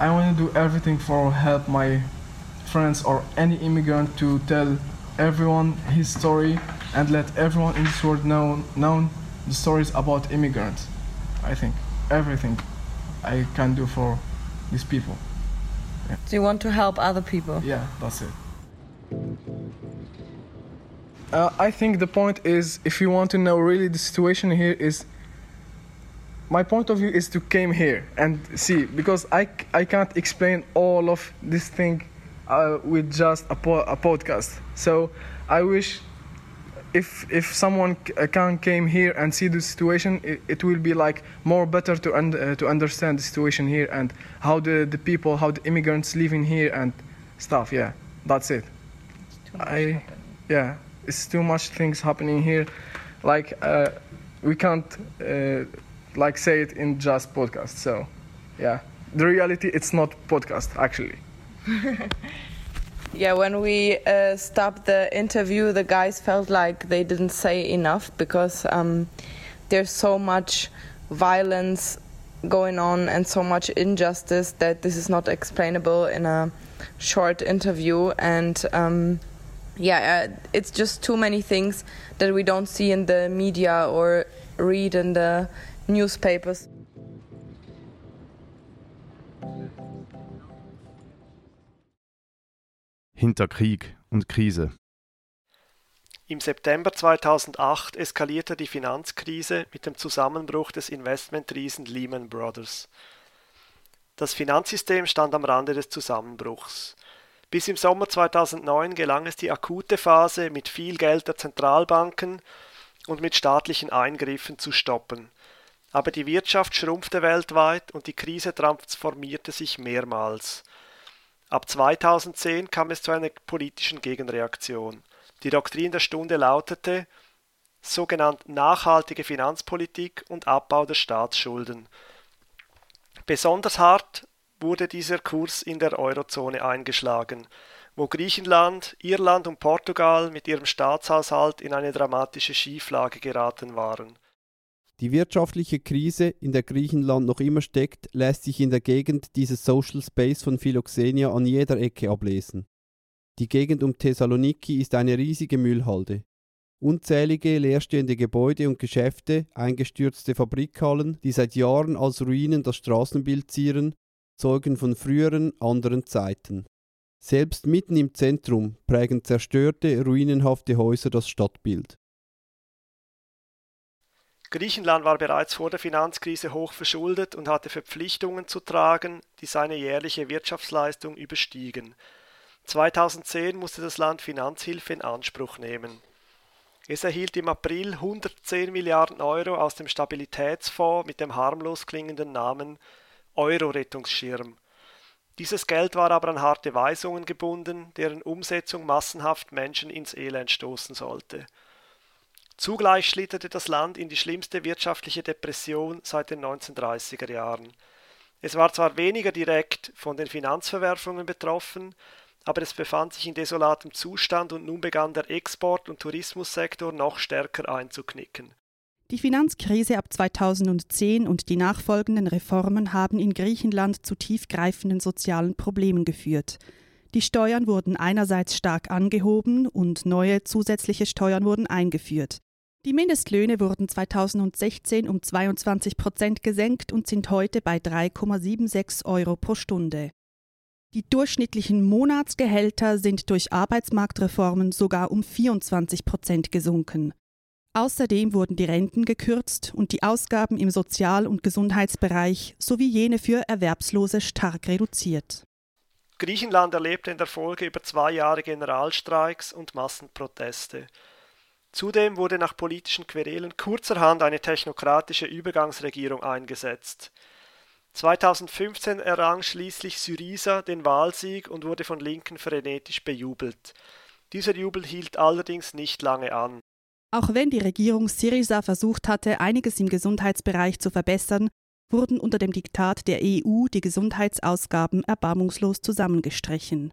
I want to do everything for help my friends or any immigrant to tell everyone his story and let everyone in this world know, know the stories about immigrants. I think everything I can do for these people. So you want to help other people? Yeah, that's it. Uh, I think the point is, if you want to know really the situation here, is my point of view is to came here and see because I, I can't explain all of this thing uh, with just a, po- a podcast. So I wish if if someone can came here and see the situation, it, it will be like more better to un- uh, to understand the situation here and how the, the people, how the immigrants living here and stuff. Yeah, that's it. I yeah, it's too much things happening here. Like uh, we can't uh, like say it in just podcast. So yeah, the reality it's not podcast actually. [LAUGHS] Yeah, when we uh, stopped the interview, the guys felt like they didn't say enough because um, there's so much violence going on and so much injustice that this is not explainable in a short interview. And um, yeah, uh, it's just too many things that we don't see in the media or read in the newspapers. Hinter Krieg und Krise. Im September 2008 eskalierte die Finanzkrise mit dem Zusammenbruch des Investmentriesen Lehman Brothers. Das Finanzsystem stand am Rande des Zusammenbruchs. Bis im Sommer 2009 gelang es die akute Phase mit viel Geld der Zentralbanken und mit staatlichen Eingriffen zu stoppen. Aber die Wirtschaft schrumpfte weltweit und die Krise transformierte sich mehrmals. Ab 2010 kam es zu einer politischen Gegenreaktion. Die Doktrin der Stunde lautete sogenannt nachhaltige Finanzpolitik und Abbau der Staatsschulden. Besonders hart wurde dieser Kurs in der Eurozone eingeschlagen, wo Griechenland, Irland und Portugal mit ihrem Staatshaushalt in eine dramatische Schieflage geraten waren. Die wirtschaftliche Krise, in der Griechenland noch immer steckt, lässt sich in der Gegend dieses Social Space von Philoxenia an jeder Ecke ablesen. Die Gegend um Thessaloniki ist eine riesige Müllhalde. Unzählige leerstehende Gebäude und Geschäfte, eingestürzte Fabrikhallen, die seit Jahren als Ruinen das Straßenbild zieren, zeugen von früheren, anderen Zeiten. Selbst mitten im Zentrum prägen zerstörte, ruinenhafte Häuser das Stadtbild. Griechenland war bereits vor der Finanzkrise hoch verschuldet und hatte Verpflichtungen zu tragen, die seine jährliche Wirtschaftsleistung überstiegen. 2010 musste das Land Finanzhilfe in Anspruch nehmen. Es erhielt im April 110 Milliarden Euro aus dem Stabilitätsfonds mit dem harmlos klingenden Namen Euro-Rettungsschirm. Dieses Geld war aber an harte Weisungen gebunden, deren Umsetzung massenhaft Menschen ins Elend stoßen sollte. Zugleich schlitterte das Land in die schlimmste wirtschaftliche Depression seit den 1930er Jahren. Es war zwar weniger direkt von den Finanzverwerfungen betroffen, aber es befand sich in desolatem Zustand und nun begann der Export- und Tourismussektor noch stärker einzuknicken. Die Finanzkrise ab 2010 und die nachfolgenden Reformen haben in Griechenland zu tiefgreifenden sozialen Problemen geführt. Die Steuern wurden einerseits stark angehoben und neue zusätzliche Steuern wurden eingeführt. Die Mindestlöhne wurden 2016 um 22 Prozent gesenkt und sind heute bei 3,76 Euro pro Stunde. Die durchschnittlichen Monatsgehälter sind durch Arbeitsmarktreformen sogar um 24 Prozent gesunken. Außerdem wurden die Renten gekürzt und die Ausgaben im Sozial- und Gesundheitsbereich sowie jene für Erwerbslose stark reduziert. Griechenland erlebte in der Folge über zwei Jahre Generalstreiks und Massenproteste. Zudem wurde nach politischen Querelen kurzerhand eine technokratische Übergangsregierung eingesetzt. 2015 errang schließlich Syriza den Wahlsieg und wurde von Linken frenetisch bejubelt. Dieser Jubel hielt allerdings nicht lange an. Auch wenn die Regierung Syriza versucht hatte, einiges im Gesundheitsbereich zu verbessern, wurden unter dem Diktat der EU die Gesundheitsausgaben erbarmungslos zusammengestrichen.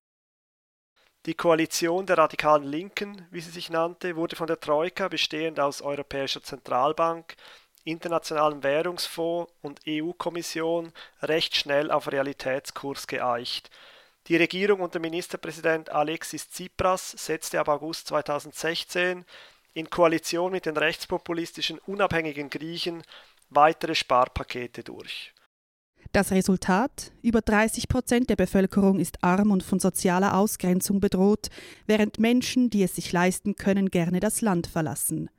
Die Koalition der radikalen Linken, wie sie sich nannte, wurde von der Troika, bestehend aus Europäischer Zentralbank, Internationalem Währungsfonds und EU-Kommission, recht schnell auf Realitätskurs geeicht. Die Regierung unter Ministerpräsident Alexis Tsipras setzte ab August 2016 in Koalition mit den rechtspopulistischen unabhängigen Griechen weitere Sparpakete durch. Das Resultat? Über 30 Prozent der Bevölkerung ist arm und von sozialer Ausgrenzung bedroht, während Menschen, die es sich leisten können, gerne das Land verlassen.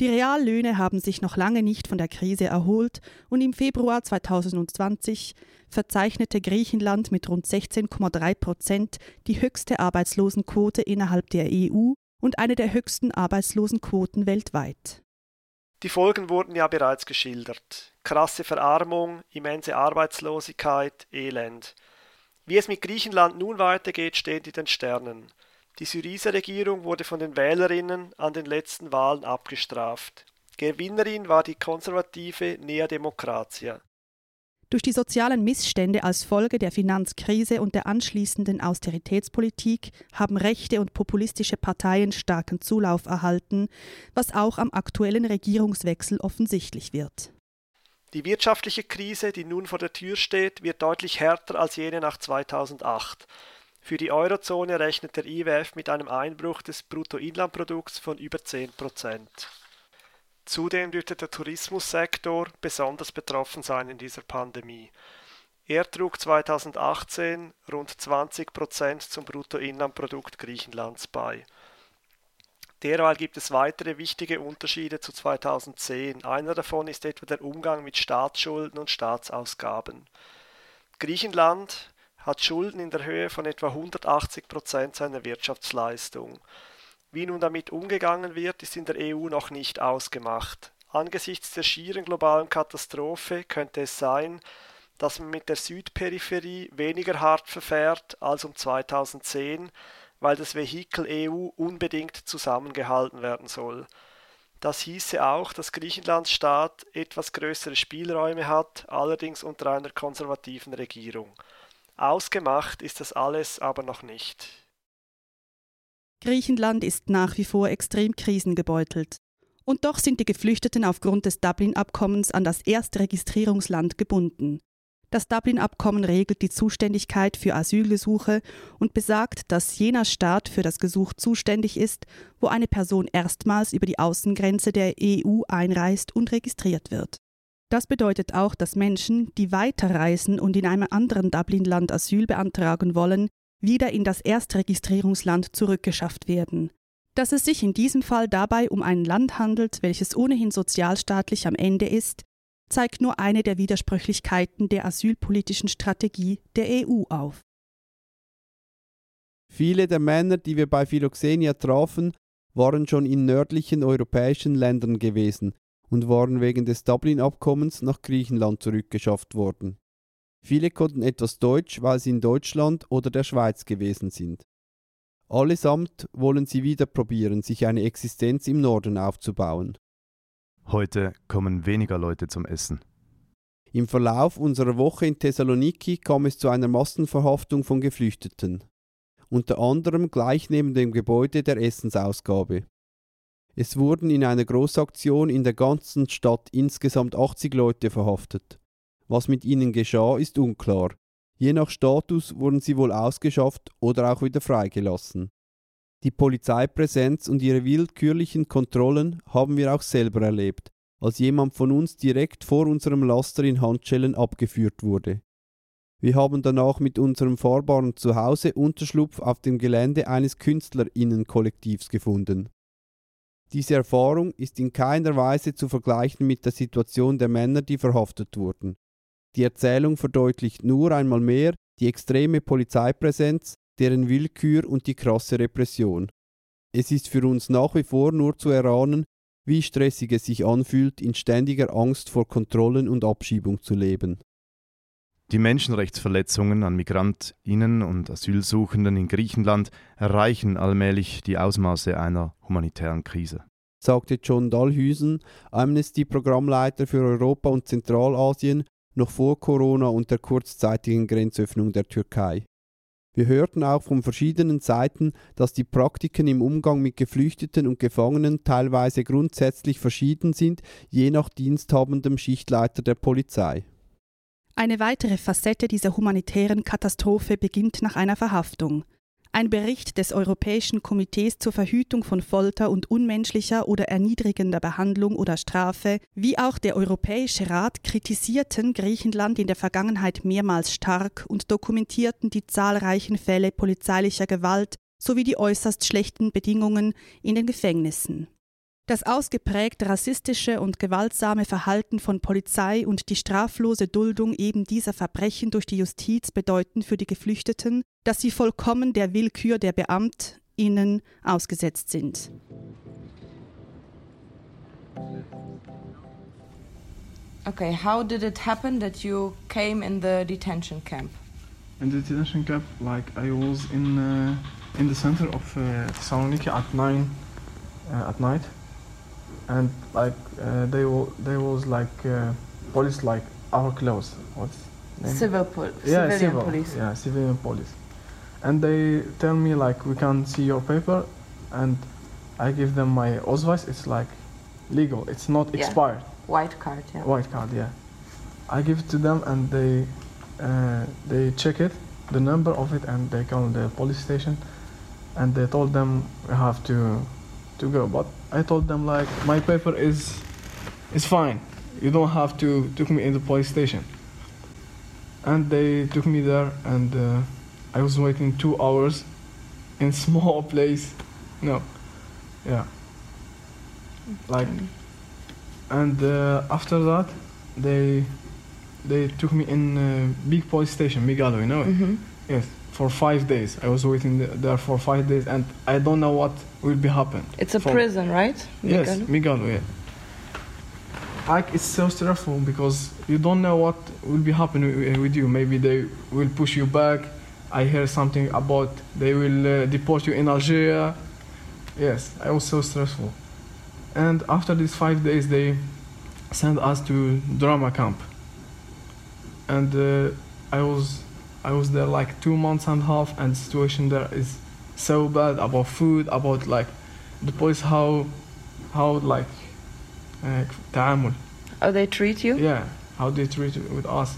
Die Reallöhne haben sich noch lange nicht von der Krise erholt und im Februar 2020 verzeichnete Griechenland mit rund 16,3 Prozent die höchste Arbeitslosenquote innerhalb der EU und eine der höchsten Arbeitslosenquoten weltweit. Die Folgen wurden ja bereits geschildert. Krasse Verarmung, immense Arbeitslosigkeit, Elend. Wie es mit Griechenland nun weitergeht, steht in den Sternen. Die Syriza-Regierung wurde von den Wählerinnen an den letzten Wahlen abgestraft. Gewinnerin war die konservative Nea Demokratia. Durch die sozialen Missstände als Folge der Finanzkrise und der anschließenden Austeritätspolitik haben rechte und populistische Parteien starken Zulauf erhalten, was auch am aktuellen Regierungswechsel offensichtlich wird. Die wirtschaftliche Krise, die nun vor der Tür steht, wird deutlich härter als jene nach 2008. Für die Eurozone rechnet der IWF mit einem Einbruch des Bruttoinlandprodukts von über 10 Prozent. Zudem dürfte der Tourismussektor besonders betroffen sein in dieser Pandemie. Er trug 2018 rund 20 Prozent zum Bruttoinlandprodukt Griechenlands bei. Derweil gibt es weitere wichtige Unterschiede zu 2010. Einer davon ist etwa der Umgang mit Staatsschulden und Staatsausgaben. Griechenland hat Schulden in der Höhe von etwa 180 Prozent seiner Wirtschaftsleistung. Wie nun damit umgegangen wird, ist in der EU noch nicht ausgemacht. Angesichts der schieren globalen Katastrophe könnte es sein, dass man mit der Südperipherie weniger hart verfährt als um 2010, weil das Vehikel EU unbedingt zusammengehalten werden soll. Das hieße auch, dass Griechenlands Staat etwas größere Spielräume hat, allerdings unter einer konservativen Regierung. Ausgemacht ist das alles aber noch nicht. Griechenland ist nach wie vor extrem krisengebeutelt. Und doch sind die Geflüchteten aufgrund des Dublin-Abkommens an das erste Registrierungsland gebunden. Das Dublin-Abkommen regelt die Zuständigkeit für Asylgesuche und besagt, dass jener Staat für das Gesuch zuständig ist, wo eine Person erstmals über die Außengrenze der EU einreist und registriert wird. Das bedeutet auch, dass Menschen, die weiterreisen und in einem anderen Dublin-Land Asyl beantragen wollen, wieder in das Erstregistrierungsland zurückgeschafft werden. Dass es sich in diesem Fall dabei um ein Land handelt, welches ohnehin sozialstaatlich am Ende ist, zeigt nur eine der Widersprüchlichkeiten der asylpolitischen Strategie der EU auf. Viele der Männer, die wir bei Philoxenia trafen, waren schon in nördlichen europäischen Ländern gewesen und waren wegen des Dublin-Abkommens nach Griechenland zurückgeschafft worden. Viele konnten etwas Deutsch, weil sie in Deutschland oder der Schweiz gewesen sind. Allesamt wollen sie wieder probieren, sich eine Existenz im Norden aufzubauen. Heute kommen weniger Leute zum Essen. Im Verlauf unserer Woche in Thessaloniki kam es zu einer Massenverhaftung von Geflüchteten, unter anderem gleich neben dem Gebäude der Essensausgabe. Es wurden in einer Großaktion in der ganzen Stadt insgesamt 80 Leute verhaftet. Was mit ihnen geschah, ist unklar. Je nach Status wurden sie wohl ausgeschafft oder auch wieder freigelassen. Die Polizeipräsenz und ihre willkürlichen Kontrollen haben wir auch selber erlebt, als jemand von uns direkt vor unserem Laster in Handschellen abgeführt wurde. Wir haben danach mit unserem fahrbaren Zuhause Unterschlupf auf dem Gelände eines Künstlerinnenkollektivs gefunden. Diese Erfahrung ist in keiner Weise zu vergleichen mit der Situation der Männer, die verhaftet wurden. Die Erzählung verdeutlicht nur einmal mehr die extreme Polizeipräsenz, deren Willkür und die krasse Repression. Es ist für uns nach wie vor nur zu erahnen, wie stressig es sich anfühlt, in ständiger Angst vor Kontrollen und Abschiebung zu leben. Die Menschenrechtsverletzungen an Migrantinnen und Asylsuchenden in Griechenland erreichen allmählich die Ausmaße einer humanitären Krise, sagte John Dahlhüsen, Amnesty-Programmleiter für Europa und Zentralasien noch vor Corona und der kurzzeitigen Grenzöffnung der Türkei. Wir hörten auch von verschiedenen Seiten, dass die Praktiken im Umgang mit Geflüchteten und Gefangenen teilweise grundsätzlich verschieden sind, je nach diensthabendem Schichtleiter der Polizei. Eine weitere Facette dieser humanitären Katastrophe beginnt nach einer Verhaftung. Ein Bericht des Europäischen Komitees zur Verhütung von Folter und unmenschlicher oder erniedrigender Behandlung oder Strafe, wie auch der Europäische Rat kritisierten Griechenland in der Vergangenheit mehrmals stark und dokumentierten die zahlreichen Fälle polizeilicher Gewalt sowie die äußerst schlechten Bedingungen in den Gefängnissen. Das ausgeprägt rassistische und gewaltsame Verhalten von Polizei und die straflose Duldung eben dieser Verbrechen durch die Justiz bedeuten für die Geflüchteten, dass sie vollkommen der Willkür der BeamtInnen ausgesetzt sind. Okay, how did it happen that you came in the detention camp? In the detention camp, like I was in uh, in the center of uh, Thessaloniki at nine uh, at night, and like uh, they were they was like uh, police like our clothes. What's name? Civil pol- yeah, civilian civil, police. Yeah, civilian police. And they tell me like we can't see your paper, and I give them my Ausweis. It's like legal. It's not Yeah. expired. White card, yeah. White card, yeah. I give it to them and they uh, they check it, the number of it, and they call the police station, and they told them we have to to go. But I told them like my paper is is fine. You don't have to took me in the police station. And they took me there, and uh, I was waiting two hours in [LAUGHS] small place. No, yeah, like and uh, after that they they took me in uh, big police station Migalo you know it Mhm. yes for five days. I was waiting there for five days and I don't know what will be happen It's a For- prison, right? yes Migalo? Migalo yeah. Like it's so stressful because you don't know what will be happening with you. Maybe they will push you back. I hear something about they will uh, deport you in Algeria. Yes I was so stressful. And after these five days they sent us to drama camp. And uh, i was i was there like two months and a half and the situation there is so bad about food about like the police how how like uh, تعامل How they treat you? yeah how they treat it with us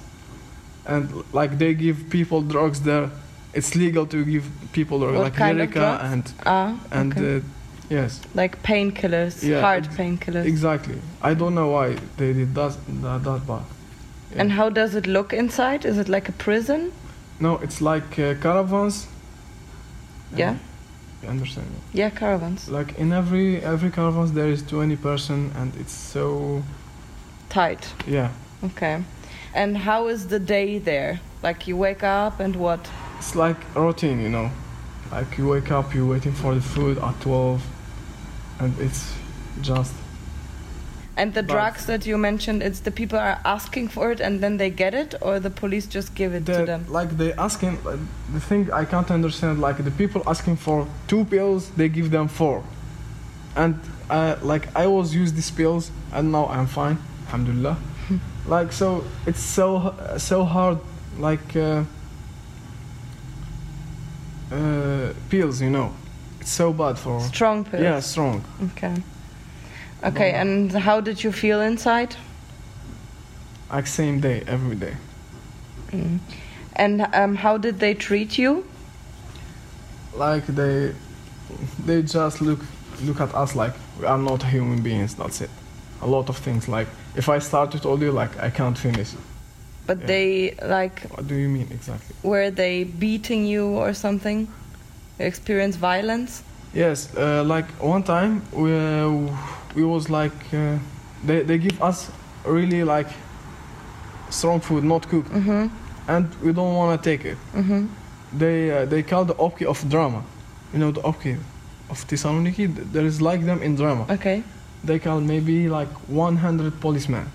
and like they give people drugs there it's legal to give people drugs What like kind of Lyrica drugs? and Ah, and okay. uh, yes Like painkillers, Yeah, hard ex- painkillers. Exactly. I don't know why they did that that, that bad. And how does it look inside? Is it like a prison? No, it's like uh, caravans. Yeah. You understand? Yeah, caravans. Like in every every caravans there is 20 person and it's so Tight. yeah. Okay. And how is the day there? Like you wake up and what? It's like routine, you know. Like you wake up, you're waiting for the food at 12 and it's just And the But- drugs that you mentioned, it's the people are asking for it and then they get it, or the police just give it to them? like they asking the thing I can't understand like the people asking for two pills they give them four and uh, like I was use these pills and now I'm fine alhamdulillah [LAUGHS] like so it's so so hard like uh, uh, pills you know it's so bad for Strong pills. yeah strong Okay. Okay, and how did you feel inside? like same day every day Mm. And um, how did they treat you? like they they just look look at us like we are not human beings that's it a lot of things like if i start to tell you like i can't finish But Yeah. they like what do you mean exactly were they beating you or something? Experience violence? yes uh, like one time we uh, we was like uh, they, they give us really like strong food not cooked. Mm-hmm. and we don't want to take it. Mm-hmm. they uh, they call the opki of drama. You know the opki of Thessaloniki? Th- there is like them in drama. Okay. they call maybe like 100 policemen.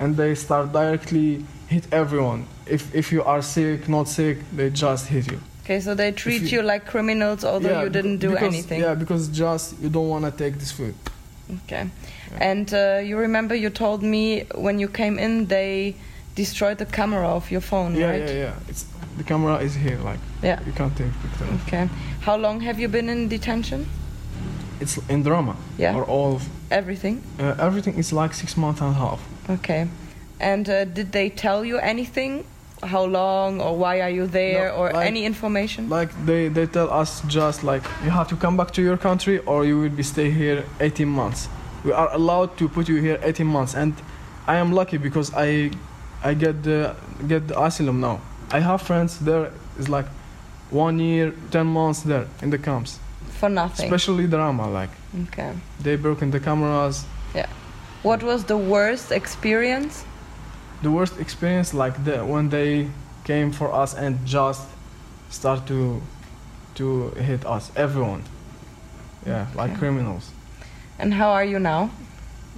And they start directly hit everyone. If if you are sick not sick they just hit you. Okay, so they treat you- you, like criminals although Yeah, you didn't do because, anything. yeah because just you don't want to take this food Okay. And uh, you remember you told me when you came in they destroyed the camera of your phone, yeah right? yeah yeah it's the camera is here like Yeah. you can't take pictures. Okay. How long have you been in detention? it's in drama Yeah. or all of, Everything? uh, everything is like six months and a half Okay. And uh, did they tell you anything how long or why are you there No, or like- any information? Like they, they tell us just like you have to come back to your country or you will be stay here 18 months. We are allowed to put you here 18 months and I am lucky because I I get the get the asylum now. I have friends there is like one year, 10 months there in the camps. For nothing. Especially drama like Okay. they broke in the cameras. Yeah. What was the worst experience? The worst experience like the when they came for us and just start to to hit us everyone. Yeah, like criminals. And how are you now?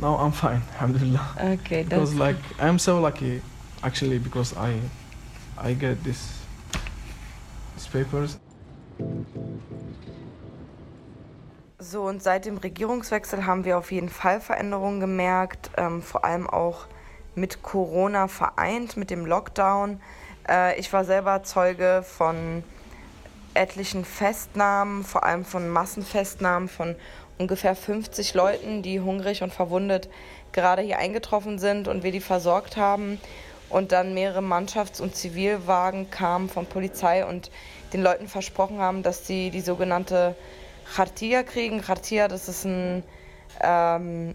No, I'm fine, [LAUGHS] alhamdulillah. Okay, Because that's like I'm so lucky, actually, because I, I get this, these papers. So, und seit dem Regierungswechsel haben wir auf jeden Fall Veränderungen gemerkt, ähm, vor allem auch mit Corona vereint, mit dem Lockdown. Äh, ich war selber Zeuge von etlichen Festnahmen, vor allem von Massenfestnahmen von ungefähr 50 Leuten, die hungrig und verwundet gerade hier eingetroffen sind und wir die versorgt haben. Und dann mehrere Mannschafts- und Zivilwagen kamen von Polizei und den Leuten versprochen haben, dass sie die sogenannte Chartia kriegen. Chartia, das ist ein, ähm,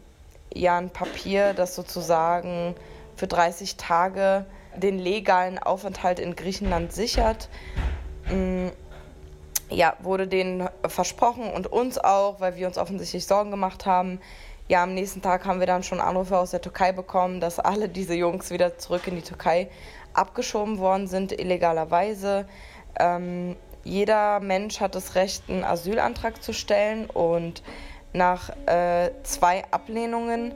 ja, ein Papier, das sozusagen für 30 Tage den legalen Aufenthalt in Griechenland sichert. Mm, ja, wurde denen versprochen und uns auch, weil wir uns offensichtlich Sorgen gemacht haben. Ja, am nächsten Tag haben wir dann schon Anrufe aus der Türkei bekommen, dass alle diese Jungs wieder zurück in die Türkei abgeschoben worden sind, illegalerweise. Ähm, jeder Mensch hat das Recht, einen Asylantrag zu stellen und nach äh, zwei Ablehnungen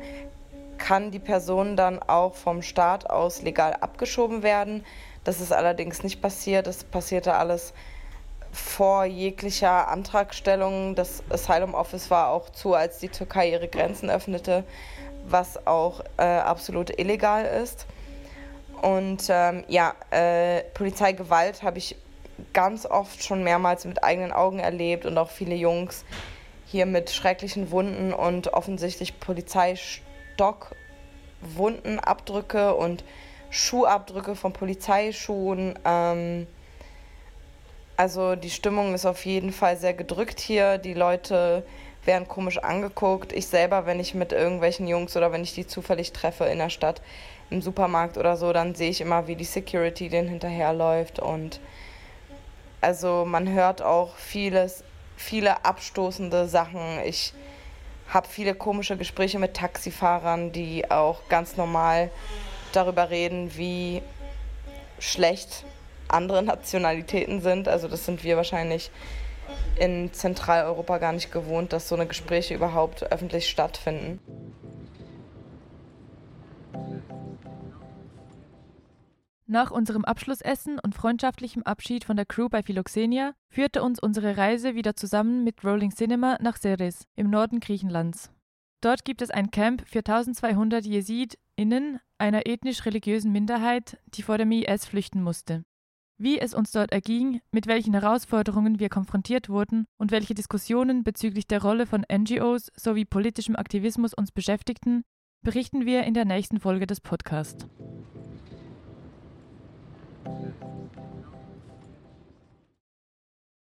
kann die Person dann auch vom Staat aus legal abgeschoben werden. Das ist allerdings nicht passiert. Das passierte alles vor jeglicher Antragstellung. Das Asylum Office war auch zu, als die Türkei ihre Grenzen öffnete, was auch äh, absolut illegal ist. Und ähm, ja, äh, Polizeigewalt habe ich ganz oft schon mehrmals mit eigenen Augen erlebt und auch viele Jungs hier mit schrecklichen Wunden und offensichtlich Polizeistock-Wunden, Abdrücke und Schuhabdrücke von Polizeischuhen. Ähm, also die Stimmung ist auf jeden Fall sehr gedrückt hier. Die Leute werden komisch angeguckt. Ich selber, wenn ich mit irgendwelchen Jungs oder wenn ich die zufällig treffe in der Stadt, im Supermarkt oder so, dann sehe ich immer, wie die Security denen hinterherläuft. Und also man hört auch vieles, viele abstoßende Sachen. Ich habe viele komische Gespräche mit Taxifahrern, die auch ganz normal darüber reden, wie schlecht andere [LAUGHS] Nationalitäten sind. Also das sind wir wahrscheinlich in Zentraleuropa gar nicht gewohnt, dass so eine Gespräche überhaupt öffentlich stattfinden. Nach unserem Abschlussessen und freundschaftlichem Abschied von der Crew bei Philoxenia führte uns unsere Reise wieder zusammen mit Rolling Cinema nach Seres im Norden Griechenlands. Dort gibt es ein Camp für 1200 JesidInnen, einer ethnisch-religiösen Minderheit, die vor dem IS flüchten musste. Wie es uns dort erging, mit welchen Herausforderungen wir konfrontiert wurden und welche Diskussionen bezüglich der Rolle von NGOs sowie politischem Aktivismus uns beschäftigten, berichten wir in der nächsten Folge des Podcasts. Thank you.